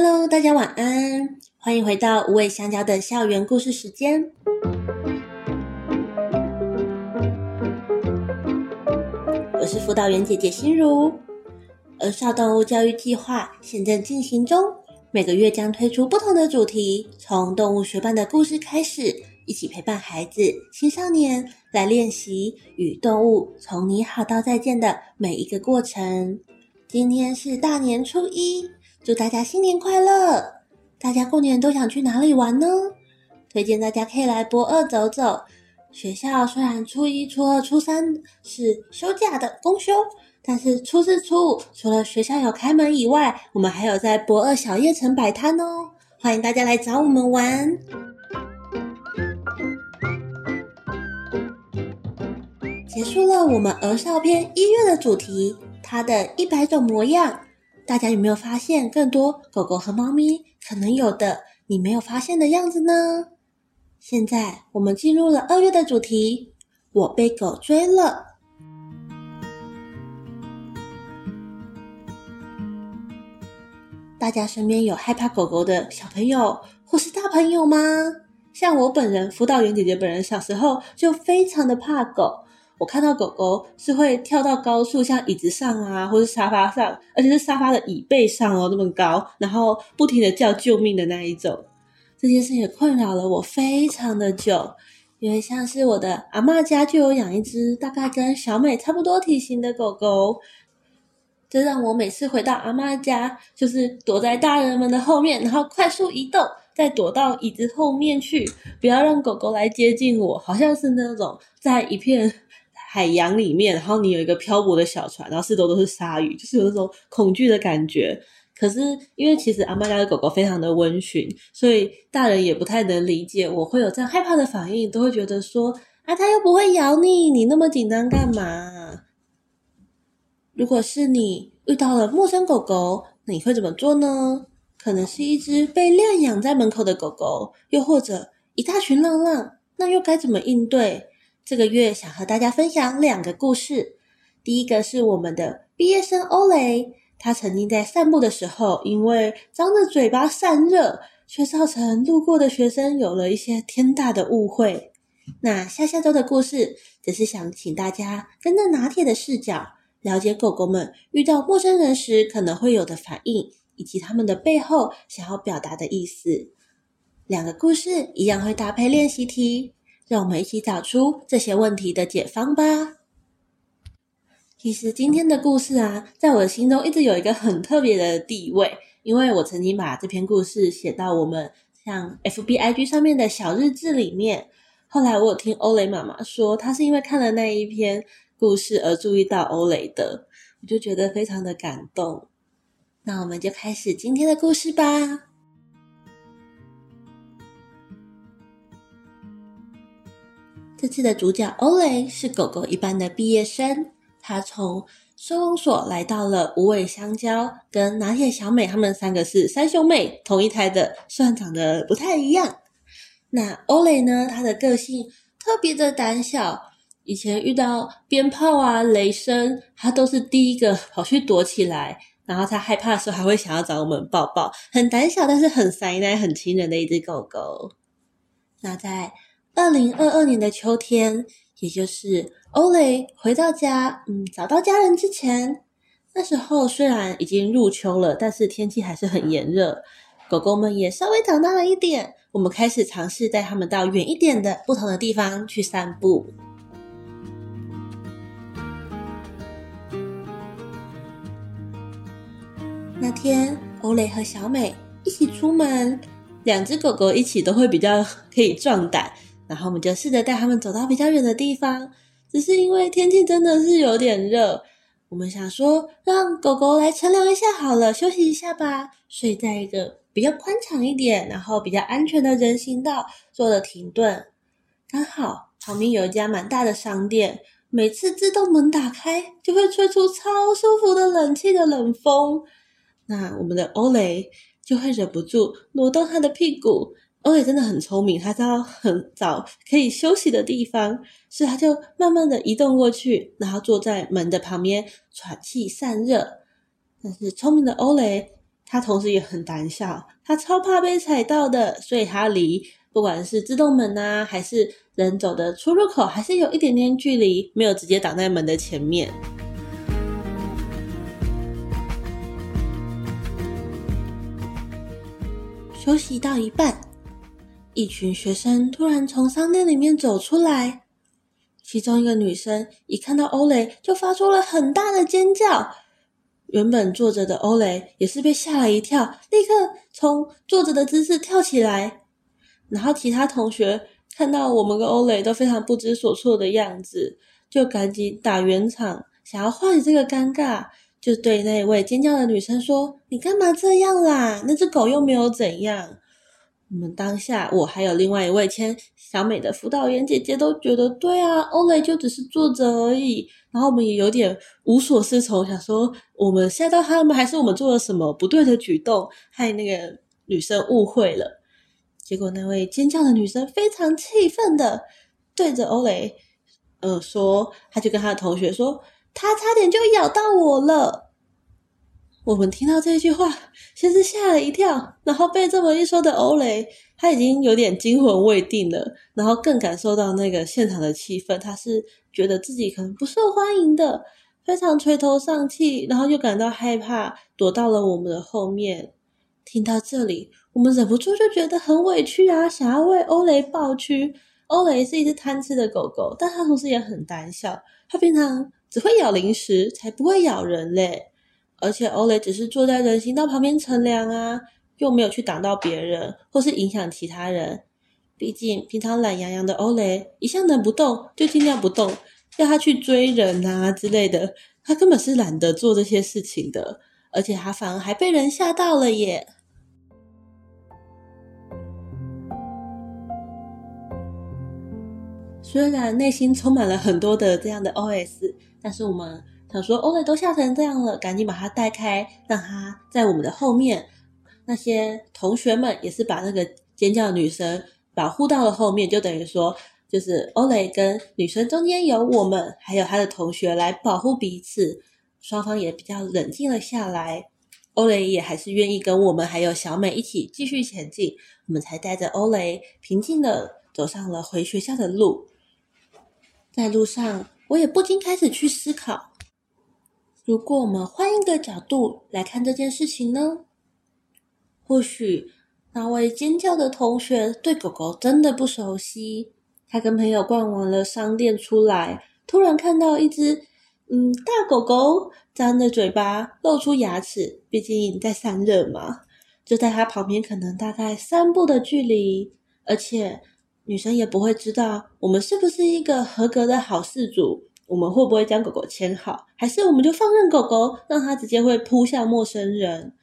Hello，大家晚安，欢迎回到无尾香蕉的校园故事时间。我是辅导员姐姐心如。儿少动物教育计划现正进行中，每个月将推出不同的主题，从动物学伴的故事开始，一起陪伴孩子、青少年来练习与动物从你好到再见的每一个过程。今天是大年初一。祝大家新年快乐！大家过年都想去哪里玩呢？推荐大家可以来博二走走。学校虽然初一、初二、初三是休假的公休，但是初四、初五除了学校有开门以外，我们还有在博二小夜城摆摊哦。欢迎大家来找我们玩。结束了我们儿少篇一月的主题，它的一百种模样。大家有没有发现更多狗狗和猫咪可能有的你没有发现的样子呢？现在我们进入了二月的主题，我被狗追了。大家身边有害怕狗狗的小朋友或是大朋友吗？像我本人，辅导员姐姐本人小时候就非常的怕狗。我看到狗狗是会跳到高处，像椅子上啊，或是沙发上，而且是沙发的椅背上哦，那么高，然后不停的叫救命的那一种。这件事也困扰了我非常的久，因为像是我的阿嬷家就有养一只大概跟小美差不多体型的狗狗，这让我每次回到阿嬷家，就是躲在大人们的后面，然后快速移动，再躲到椅子后面去，不要让狗狗来接近我，好像是那种在一片。海洋里面，然后你有一个漂泊的小船，然后四周都是鲨鱼，就是有那种恐惧的感觉。可是因为其实阿嬷家的狗狗非常的温驯，所以大人也不太能理解我会有这样害怕的反应，都会觉得说啊，它又不会咬你，你那么紧张干嘛？如果是你遇到了陌生狗狗，你会怎么做呢？可能是一只被领养在门口的狗狗，又或者一大群浪浪，那又该怎么应对？这个月想和大家分享两个故事。第一个是我们的毕业生欧雷，他曾经在散步的时候，因为张着嘴巴散热，却造成路过的学生有了一些天大的误会。那下下周的故事，则是想请大家跟着拿铁的视角，了解狗狗们遇到陌生人时可能会有的反应，以及他们的背后想要表达的意思。两个故事一样会搭配练习题。让我们一起找出这些问题的解方吧。其实今天的故事啊，在我的心中一直有一个很特别的地位，因为我曾经把这篇故事写到我们像 FBIG 上面的小日志里面。后来我有听欧雷妈妈说，她是因为看了那一篇故事而注意到欧雷的，我就觉得非常的感动。那我们就开始今天的故事吧。这次的主角欧雷是狗狗一般的毕业生，他从收容所来到了无尾香蕉，跟拿铁小美他们三个是三兄妹，同一胎的，虽然长得不太一样。那欧雷呢，他的个性特别的胆小，以前遇到鞭炮啊、雷声，他都是第一个跑去躲起来，然后他害怕的时候还会想要找我们抱抱，很胆小，但是很塞奶、很亲人的一只狗狗。那在二零二二年的秋天，也就是欧雷回到家，嗯，找到家人之前，那时候虽然已经入秋了，但是天气还是很炎热，狗狗们也稍微长大了一点。我们开始尝试带他们到远一点的不同的地方去散步。那天，欧雷和小美一起出门，两只狗狗一起都会比较可以壮胆。然后我们就试着带他们走到比较远的地方，只是因为天气真的是有点热，我们想说让狗狗来乘凉一下好了，休息一下吧。所以在一个比较宽敞一点，然后比较安全的人行道做了停顿。刚好旁边有一家蛮大的商店，每次自动门打开就会吹出超舒服的冷气的冷风，那我们的欧雷就会忍不住挪动他的屁股。欧雷真的很聪明，他知道很早可以休息的地方，所以他就慢慢的移动过去，然后坐在门的旁边喘气散热。但是聪明的欧雷他同时也很胆小，他超怕被踩到的，所以他离不管是自动门啊，还是人走的出入口，还是有一点点距离，没有直接挡在门的前面。休息到一半，一群学生突然从商店里面走出来，其中一个女生一看到欧蕾，就发出了很大的尖叫。原本坐着的欧蕾也是被吓了一跳，立刻从坐着的姿势跳起来。然后其他同学看到我们跟欧蕾都非常不知所措的样子，就赶紧打圆场，想要化解这个尴尬。就对那位尖叫的女生说：“你干嘛这样啦？那只狗又没有怎样。”我们当下，我还有另外一位签小美的辅导员姐姐都觉得对啊，欧蕾就只是坐着而已。然后我们也有点无所适从，想说我们吓到他们，还是我们做了什么不对的举动，害那个女生误会了。结果那位尖叫的女生非常气愤的对着欧蕾，呃，说，她就跟她的同学说。他差点就咬到我了。我们听到这句话，先是吓了一跳，然后被这么一说的欧雷，他已经有点惊魂未定了，然后更感受到那个现场的气氛，他是觉得自己可能不受欢迎的，非常垂头丧气，然后又感到害怕，躲到了我们的后面。听到这里，我们忍不住就觉得很委屈啊，想要为欧雷抱屈。欧雷是一只贪吃的狗狗，但它同时也很胆小，它平常。只会咬零食，才不会咬人嘞！而且欧雷只是坐在人行道旁边乘凉啊，又没有去挡到别人，或是影响其他人。毕竟平常懒洋洋的欧雷，一向能不动就尽量不动，要他去追人啊之类的，他根本是懒得做这些事情的。而且他反而还被人吓到了耶！虽然内心充满了很多的这样的 OS。但是我们他说，欧蕾都吓成这样了，赶紧把他带开，让他在我们的后面。那些同学们也是把那个尖叫女生保护到了后面，就等于说，就是欧蕾跟女生中间有我们，还有他的同学来保护彼此。双方也比较冷静了下来，欧蕾也还是愿意跟我们还有小美一起继续前进。我们才带着欧蕾平静的走上了回学校的路，在路上。我也不禁开始去思考，如果我们换一个角度来看这件事情呢？或许那位尖叫的同学对狗狗真的不熟悉，他跟朋友逛完了商店出来，突然看到一只嗯大狗狗张着嘴巴露出牙齿，毕竟在散热嘛，就在他旁边，可能大概三步的距离，而且。女生也不会知道我们是不是一个合格的好事主，我们会不会将狗狗牵好，还是我们就放任狗狗，让它直接会扑向陌生人。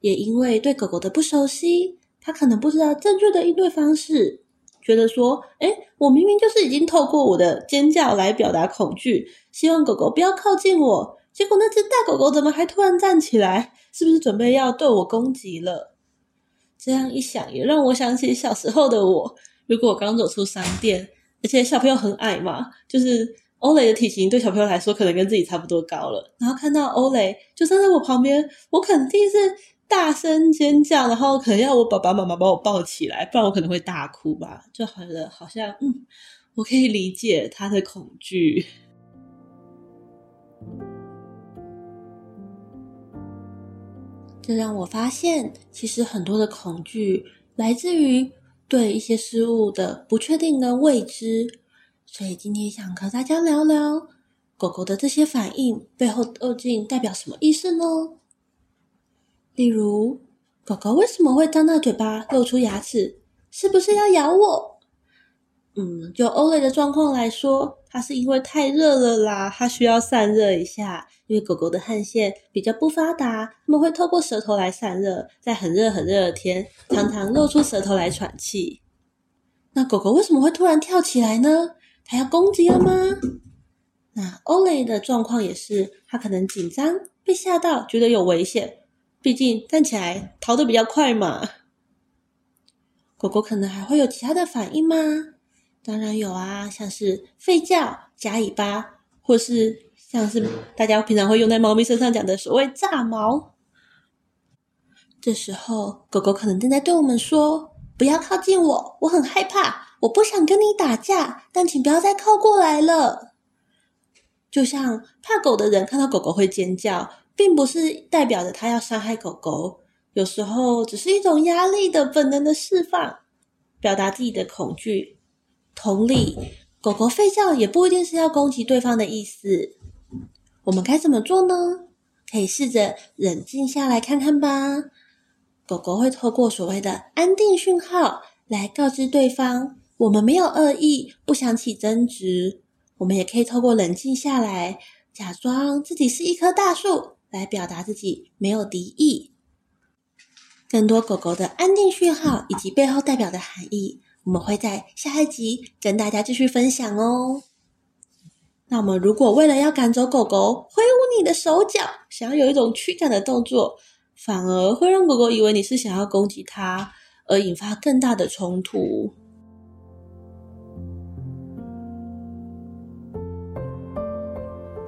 也因为对狗狗的不熟悉，它可能不知道正确的应对方式，觉得说，诶，我明明就是已经透过我的尖叫来表达恐惧，希望狗狗不要靠近我，结果那只大狗狗怎么还突然站起来？是不是准备要对我攻击了？这样一想，也让我想起小时候的我。如果我刚走出商店，而且小朋友很矮嘛，就是欧蕾的体型对小朋友来说可能跟自己差不多高了，然后看到欧蕾就站在我旁边，我肯定是大声尖叫，然后可能要我爸爸妈妈把我抱起来，不然我可能会大哭吧，就好像好像嗯，我可以理解他的恐惧。这让我发现，其实很多的恐惧来自于。对一些事物的不确定跟未知，所以今天想和大家聊聊狗狗的这些反应背后究竟代表什么意思呢？例如，狗狗为什么会张大嘴巴、露出牙齿？是不是要咬我？嗯，就欧蕾的状况来说，它是因为太热了啦，它需要散热一下。因为狗狗的汗腺比较不发达，它们会透过舌头来散热，在很热很热的天，常常露出舌头来喘气。那狗狗为什么会突然跳起来呢？它要攻击了吗？那欧蕾的状况也是，它可能紧张，被吓到，觉得有危险，毕竟站起来逃得比较快嘛。狗狗可能还会有其他的反应吗？当然有啊，像是吠叫、夹尾巴，或是。像是大家平常会用在猫咪身上讲的所谓炸毛，这时候，狗狗可能正在对我们说：“不要靠近我，我很害怕，我不想跟你打架，但请不要再靠过来了。”就像怕狗的人看到狗狗会尖叫，并不是代表着他要伤害狗狗，有时候只是一种压力的本能的释放，表达自己的恐惧。同理，狗狗吠叫也不一定是要攻击对方的意思。我们该怎么做呢？可以试着冷静下来看看吧。狗狗会透过所谓的安定讯号来告知对方，我们没有恶意，不想起争执。我们也可以透过冷静下来，假装自己是一棵大树，来表达自己没有敌意。更多狗狗的安定讯号以及背后代表的含义，我们会在下一集跟大家继续分享哦。那我们如果为了要赶走狗狗，挥舞你的手脚，想要有一种驱赶的动作，反而会让狗狗以为你是想要攻击它，而引发更大的冲突。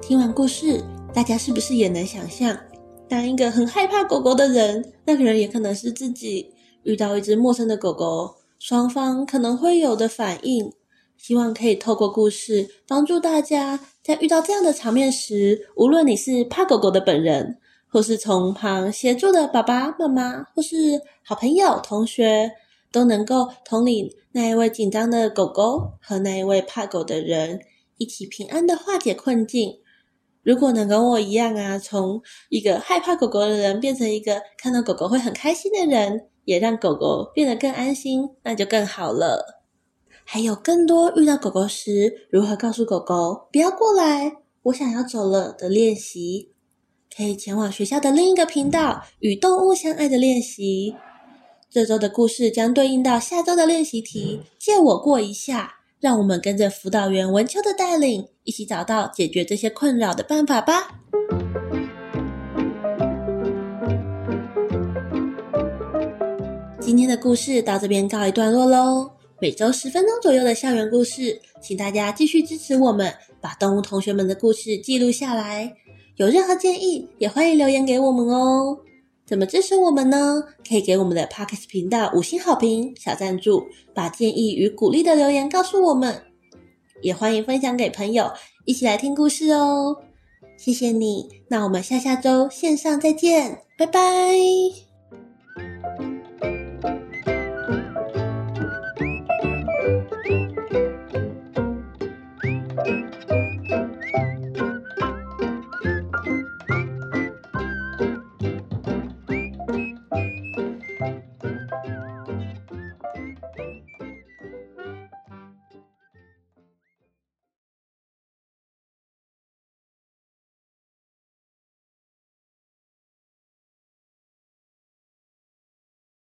听完故事，大家是不是也能想象，当一个很害怕狗狗的人，那个人也可能是自己，遇到一只陌生的狗狗，双方可能会有的反应。希望可以透过故事帮助大家，在遇到这样的场面时，无论你是怕狗狗的本人，或是从旁协助的爸爸妈妈，或是好朋友、同学，都能够同理那一位紧张的狗狗和那一位怕狗的人，一起平安的化解困境。如果能跟我一样啊，从一个害怕狗狗的人变成一个看到狗狗会很开心的人，也让狗狗变得更安心，那就更好了。还有更多遇到狗狗时如何告诉狗狗不要过来，我想要走了的练习，可以前往学校的另一个频道与动物相爱的练习。这周的故事将对应到下周的练习题，借我过一下。让我们跟着辅导员文秋的带领，一起找到解决这些困扰的办法吧。今天的故事到这边告一段落喽。每周十分钟左右的校园故事，请大家继续支持我们，把动物同学们的故事记录下来。有任何建议，也欢迎留言给我们哦。怎么支持我们呢？可以给我们的 Podcast 频道五星好评、小赞助，把建议与鼓励的留言告诉我们。也欢迎分享给朋友，一起来听故事哦。谢谢你，那我们下下周线上再见，拜拜。